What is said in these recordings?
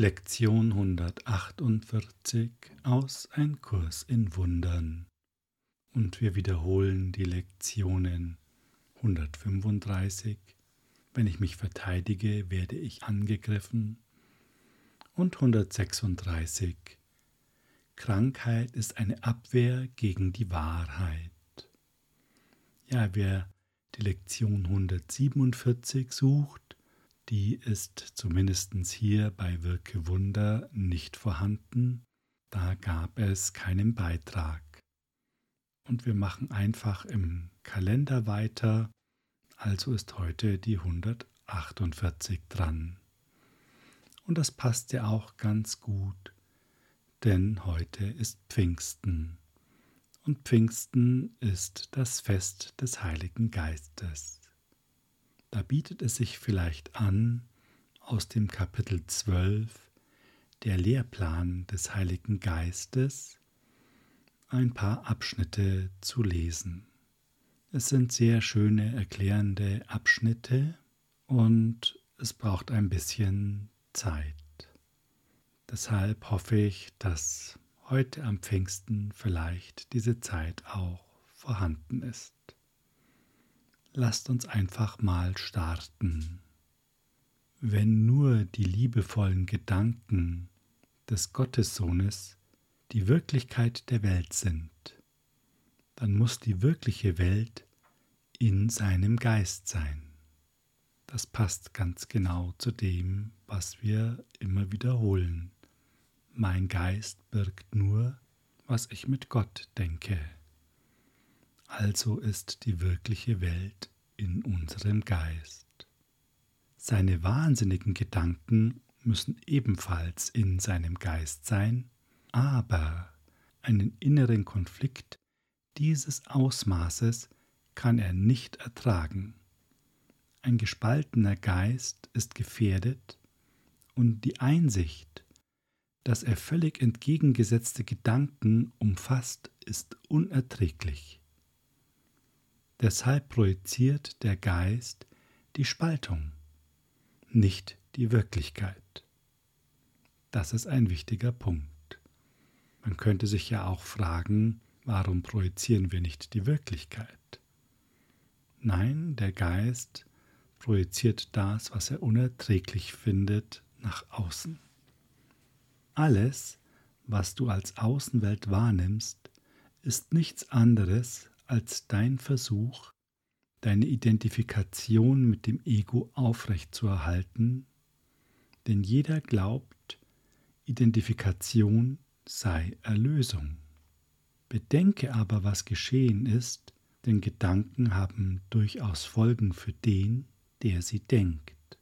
Lektion 148 aus Ein Kurs in Wundern. Und wir wiederholen die Lektionen 135. Wenn ich mich verteidige, werde ich angegriffen. Und 136. Krankheit ist eine Abwehr gegen die Wahrheit. Ja, wer die Lektion 147 sucht, die ist zumindest hier bei Wirke Wunder nicht vorhanden. Da gab es keinen Beitrag. Und wir machen einfach im Kalender weiter. Also ist heute die 148 dran. Und das passt ja auch ganz gut, denn heute ist Pfingsten. Und Pfingsten ist das Fest des Heiligen Geistes. Da bietet es sich vielleicht an, aus dem Kapitel 12, der Lehrplan des Heiligen Geistes, ein paar Abschnitte zu lesen. Es sind sehr schöne erklärende Abschnitte und es braucht ein bisschen Zeit. Deshalb hoffe ich, dass heute am Pfingsten vielleicht diese Zeit auch vorhanden ist lasst uns einfach mal starten. Wenn nur die liebevollen Gedanken des Gottessohnes die Wirklichkeit der Welt sind, dann muss die wirkliche Welt in seinem Geist sein. Das passt ganz genau zu dem, was wir immer wiederholen. Mein Geist birgt nur, was ich mit Gott denke also ist die wirkliche Welt in unserem Geist. Seine wahnsinnigen Gedanken müssen ebenfalls in seinem Geist sein, aber einen inneren Konflikt dieses Ausmaßes kann er nicht ertragen. Ein gespaltener Geist ist gefährdet und die Einsicht, dass er völlig entgegengesetzte Gedanken umfasst, ist unerträglich. Deshalb projiziert der Geist die Spaltung, nicht die Wirklichkeit. Das ist ein wichtiger Punkt. Man könnte sich ja auch fragen, warum projizieren wir nicht die Wirklichkeit? Nein, der Geist projiziert das, was er unerträglich findet, nach außen. Alles, was du als Außenwelt wahrnimmst, ist nichts anderes als dein Versuch, deine Identifikation mit dem Ego aufrechtzuerhalten, denn jeder glaubt, Identifikation sei Erlösung. Bedenke aber, was geschehen ist, denn Gedanken haben durchaus Folgen für den, der sie denkt.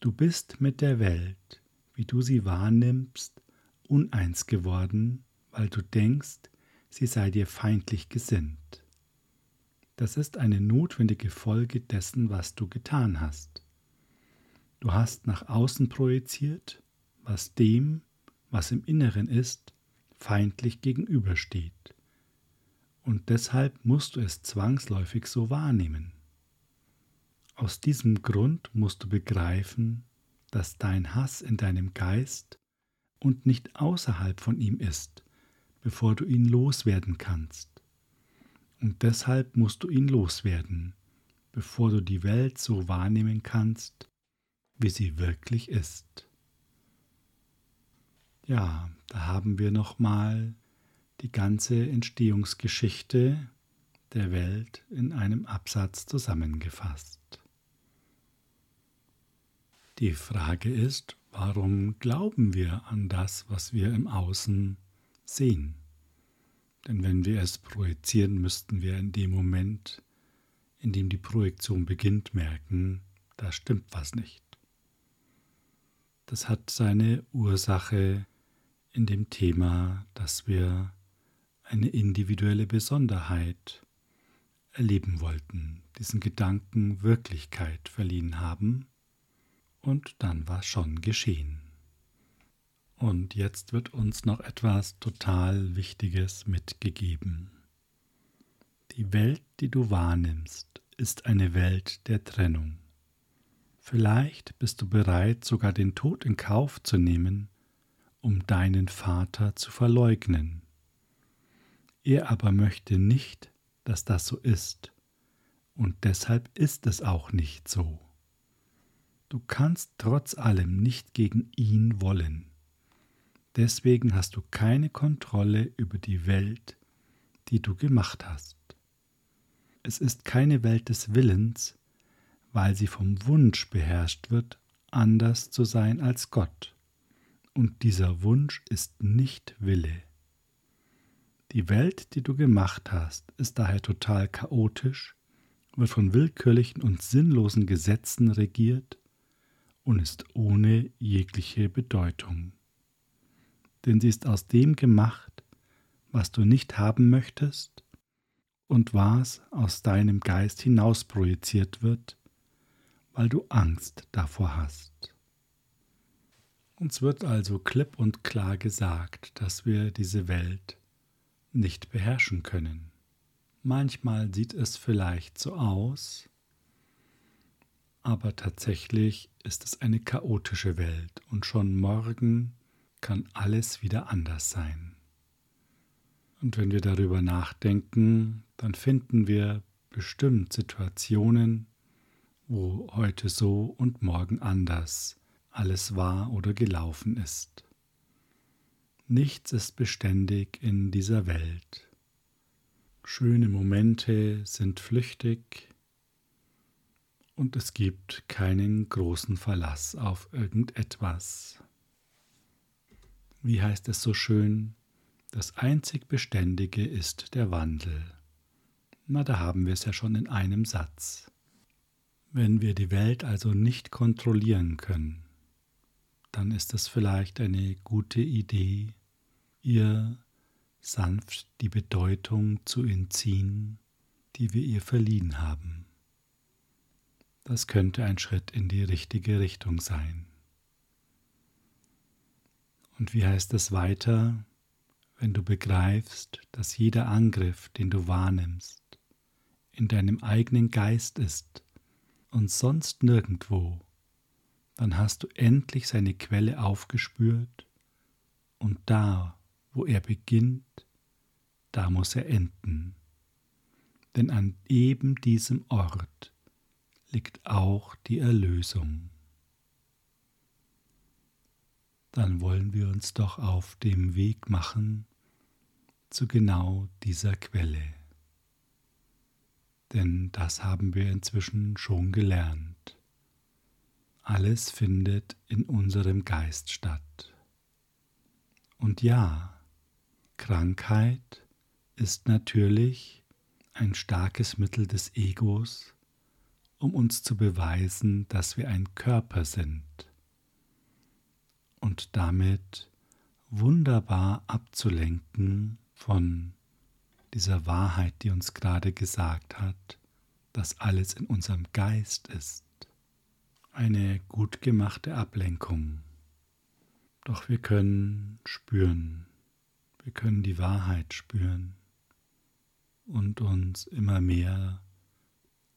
Du bist mit der Welt, wie du sie wahrnimmst, uneins geworden, weil du denkst, sie sei dir feindlich gesinnt. Das ist eine notwendige Folge dessen, was du getan hast. Du hast nach außen projiziert, was dem, was im Inneren ist, feindlich gegenübersteht. Und deshalb musst du es zwangsläufig so wahrnehmen. Aus diesem Grund musst du begreifen, dass dein Hass in deinem Geist und nicht außerhalb von ihm ist, bevor du ihn loswerden kannst. Und deshalb musst du ihn loswerden, bevor du die Welt so wahrnehmen kannst, wie sie wirklich ist. Ja, da haben wir nochmal die ganze Entstehungsgeschichte der Welt in einem Absatz zusammengefasst. Die Frage ist, warum glauben wir an das, was wir im Außen sehen. Denn wenn wir es projizieren, müssten wir in dem Moment, in dem die Projektion beginnt, merken, da stimmt was nicht. Das hat seine Ursache in dem Thema, dass wir eine individuelle Besonderheit erleben wollten, diesen Gedanken Wirklichkeit verliehen haben, und dann war schon geschehen. Und jetzt wird uns noch etwas total Wichtiges mitgegeben. Die Welt, die du wahrnimmst, ist eine Welt der Trennung. Vielleicht bist du bereit, sogar den Tod in Kauf zu nehmen, um deinen Vater zu verleugnen. Er aber möchte nicht, dass das so ist, und deshalb ist es auch nicht so. Du kannst trotz allem nicht gegen ihn wollen. Deswegen hast du keine Kontrolle über die Welt, die du gemacht hast. Es ist keine Welt des Willens, weil sie vom Wunsch beherrscht wird, anders zu sein als Gott. Und dieser Wunsch ist nicht Wille. Die Welt, die du gemacht hast, ist daher total chaotisch, wird von willkürlichen und sinnlosen Gesetzen regiert und ist ohne jegliche Bedeutung. Denn sie ist aus dem gemacht, was du nicht haben möchtest und was aus deinem Geist hinaus projiziert wird, weil du Angst davor hast. Uns wird also klipp und klar gesagt, dass wir diese Welt nicht beherrschen können. Manchmal sieht es vielleicht so aus, aber tatsächlich ist es eine chaotische Welt und schon morgen kann alles wieder anders sein. Und wenn wir darüber nachdenken, dann finden wir bestimmt Situationen, wo heute so und morgen anders alles war oder gelaufen ist. Nichts ist beständig in dieser Welt. Schöne Momente sind flüchtig und es gibt keinen großen Verlass auf irgendetwas. Wie heißt es so schön? Das einzig Beständige ist der Wandel. Na, da haben wir es ja schon in einem Satz. Wenn wir die Welt also nicht kontrollieren können, dann ist es vielleicht eine gute Idee, ihr sanft die Bedeutung zu entziehen, die wir ihr verliehen haben. Das könnte ein Schritt in die richtige Richtung sein. Und wie heißt es weiter, wenn du begreifst, dass jeder Angriff, den du wahrnimmst, in deinem eigenen Geist ist und sonst nirgendwo, dann hast du endlich seine Quelle aufgespürt und da, wo er beginnt, da muss er enden. Denn an eben diesem Ort liegt auch die Erlösung. Dann wollen wir uns doch auf dem Weg machen zu genau dieser Quelle. Denn das haben wir inzwischen schon gelernt. Alles findet in unserem Geist statt. Und ja, Krankheit ist natürlich ein starkes Mittel des Egos, um uns zu beweisen, dass wir ein Körper sind und damit wunderbar abzulenken von dieser Wahrheit, die uns gerade gesagt hat, dass alles in unserem Geist ist eine gut gemachte Ablenkung. Doch wir können spüren, wir können die Wahrheit spüren und uns immer mehr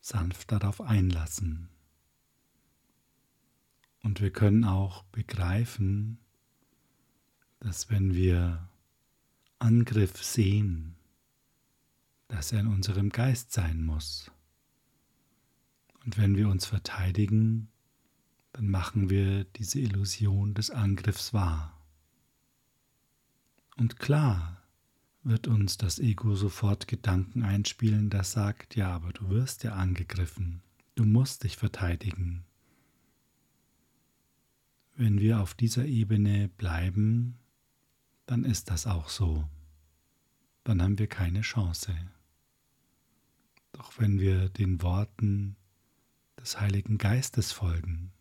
sanft darauf einlassen. Und wir können auch begreifen, dass wenn wir Angriff sehen, dass er in unserem Geist sein muss. Und wenn wir uns verteidigen, dann machen wir diese Illusion des Angriffs wahr. Und klar wird uns das Ego sofort Gedanken einspielen, das sagt, ja, aber du wirst ja angegriffen, du musst dich verteidigen. Wenn wir auf dieser Ebene bleiben, dann ist das auch so. Dann haben wir keine Chance. Doch wenn wir den Worten des Heiligen Geistes folgen,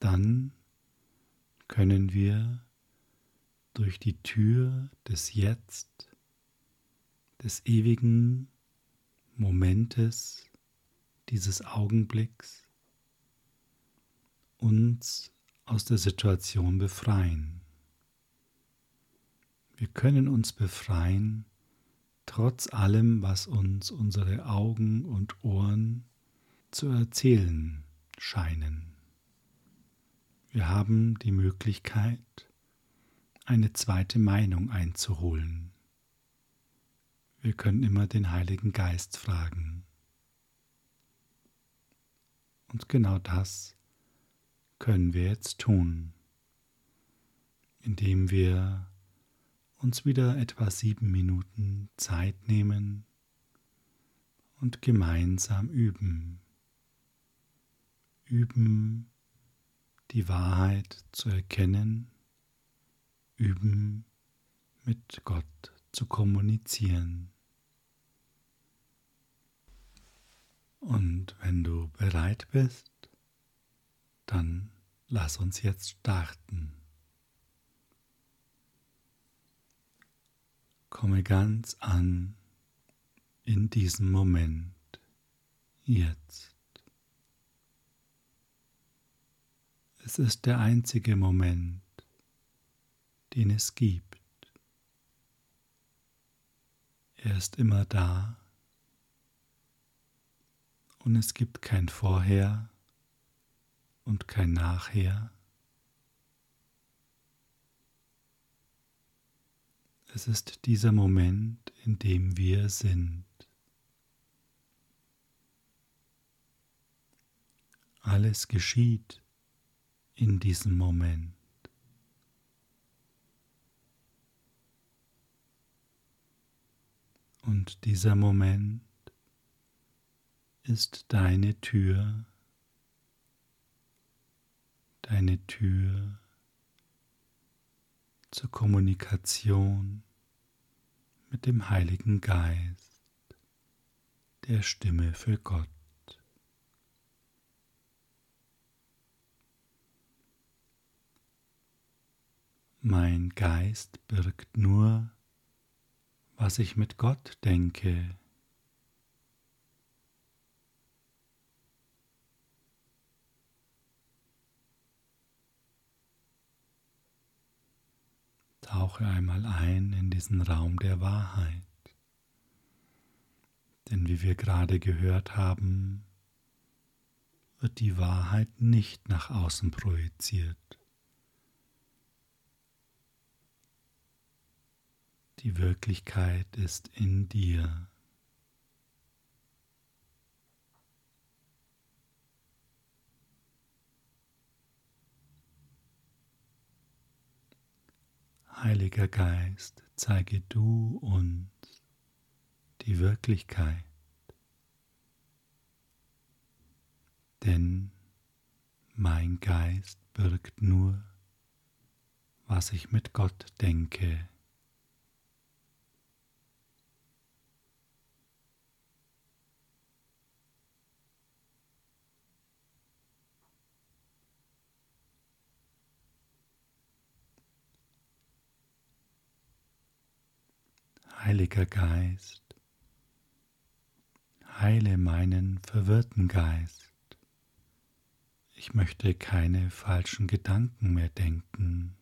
dann können wir durch die Tür des Jetzt, des ewigen Momentes, dieses Augenblicks uns aus der Situation befreien. Wir können uns befreien, trotz allem, was uns unsere Augen und Ohren zu erzählen scheinen. Wir haben die Möglichkeit, eine zweite Meinung einzuholen. Wir können immer den Heiligen Geist fragen. Und genau das können wir jetzt tun, indem wir uns wieder etwa sieben Minuten Zeit nehmen und gemeinsam üben. Üben, die Wahrheit zu erkennen, üben, mit Gott zu kommunizieren. Und wenn du bereit bist, dann lass uns jetzt starten. Komme ganz an in diesem Moment, jetzt. Es ist der einzige Moment, den es gibt. Er ist immer da und es gibt kein Vorher und kein Nachher. Es ist dieser Moment, in dem wir sind. Alles geschieht in diesem Moment. Und dieser Moment ist deine Tür, deine Tür zur Kommunikation mit dem Heiligen Geist, der Stimme für Gott. Mein Geist birgt nur, was ich mit Gott denke. Tauche einmal ein in diesen Raum der Wahrheit. Denn wie wir gerade gehört haben, wird die Wahrheit nicht nach außen projiziert. Die Wirklichkeit ist in dir. Heiliger Geist, zeige du uns die Wirklichkeit. Denn mein Geist birgt nur, was ich mit Gott denke. Heiliger Geist, heile meinen verwirrten Geist. Ich möchte keine falschen Gedanken mehr denken.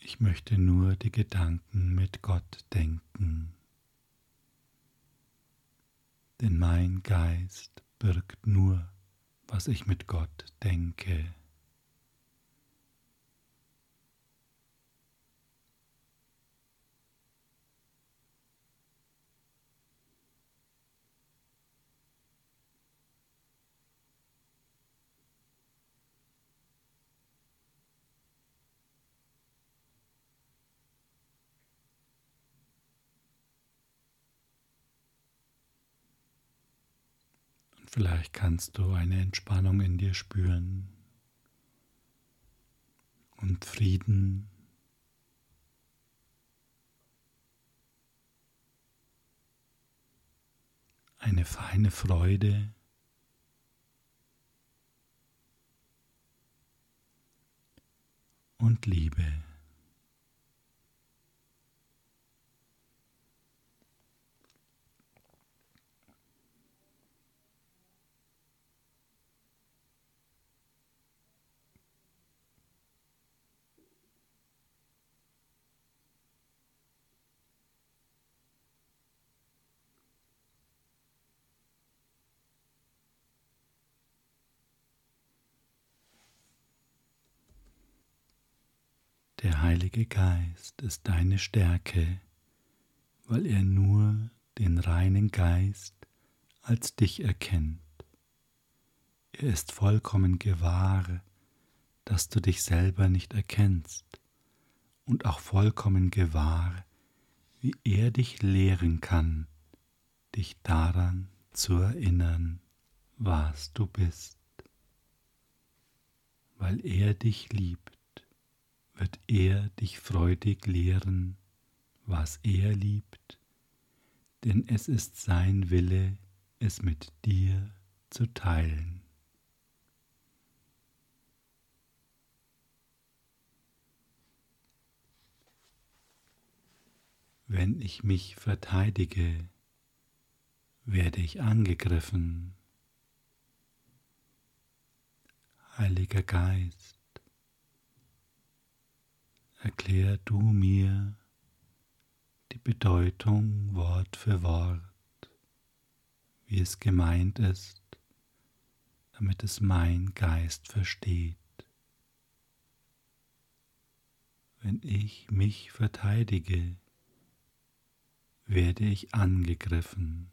Ich möchte nur die Gedanken mit Gott denken. Denn mein Geist birgt nur, was ich mit Gott denke. Vielleicht kannst du eine Entspannung in dir spüren und Frieden. Eine feine Freude. Und Liebe. Heilige Geist ist deine Stärke, weil er nur den reinen Geist als dich erkennt. Er ist vollkommen gewahr, dass du dich selber nicht erkennst und auch vollkommen gewahr, wie er dich lehren kann, dich daran zu erinnern, was du bist. Weil er dich liebt, wird er dich freudig lehren, was er liebt, denn es ist sein Wille, es mit dir zu teilen. Wenn ich mich verteidige, werde ich angegriffen. Heiliger Geist, erklär du mir die Bedeutung Wort für Wort, wie es gemeint ist, damit es mein Geist versteht. Wenn ich mich verteidige, werde ich angegriffen.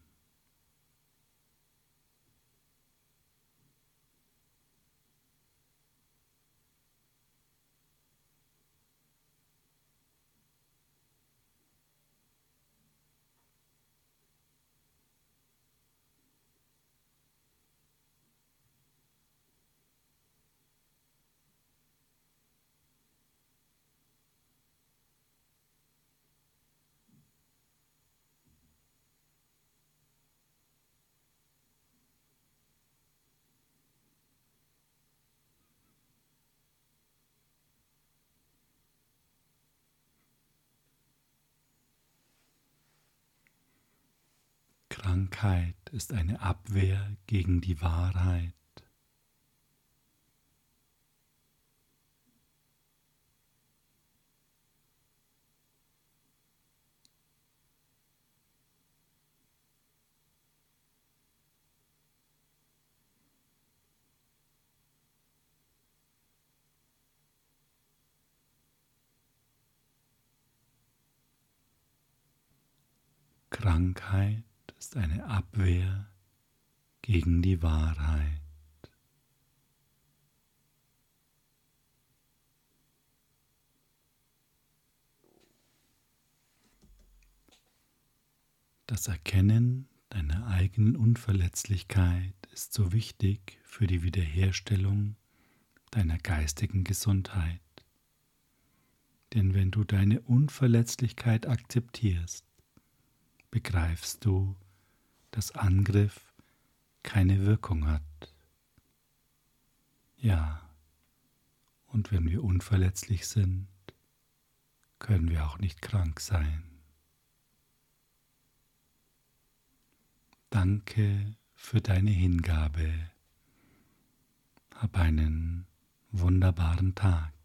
Krankheit ist eine Abwehr gegen die Wahrheit. Krankheit ist eine Abwehr gegen die Wahrheit. Das Erkennen deiner eigenen Unverletzlichkeit ist so wichtig für die Wiederherstellung deiner geistigen Gesundheit. Denn wenn du deine Unverletzlichkeit akzeptierst, begreifst du, dass Angriff keine Wirkung hat. Ja, und wenn wir unverletzlich sind, können wir auch nicht krank sein. Danke für deine Hingabe. Hab einen wunderbaren Tag.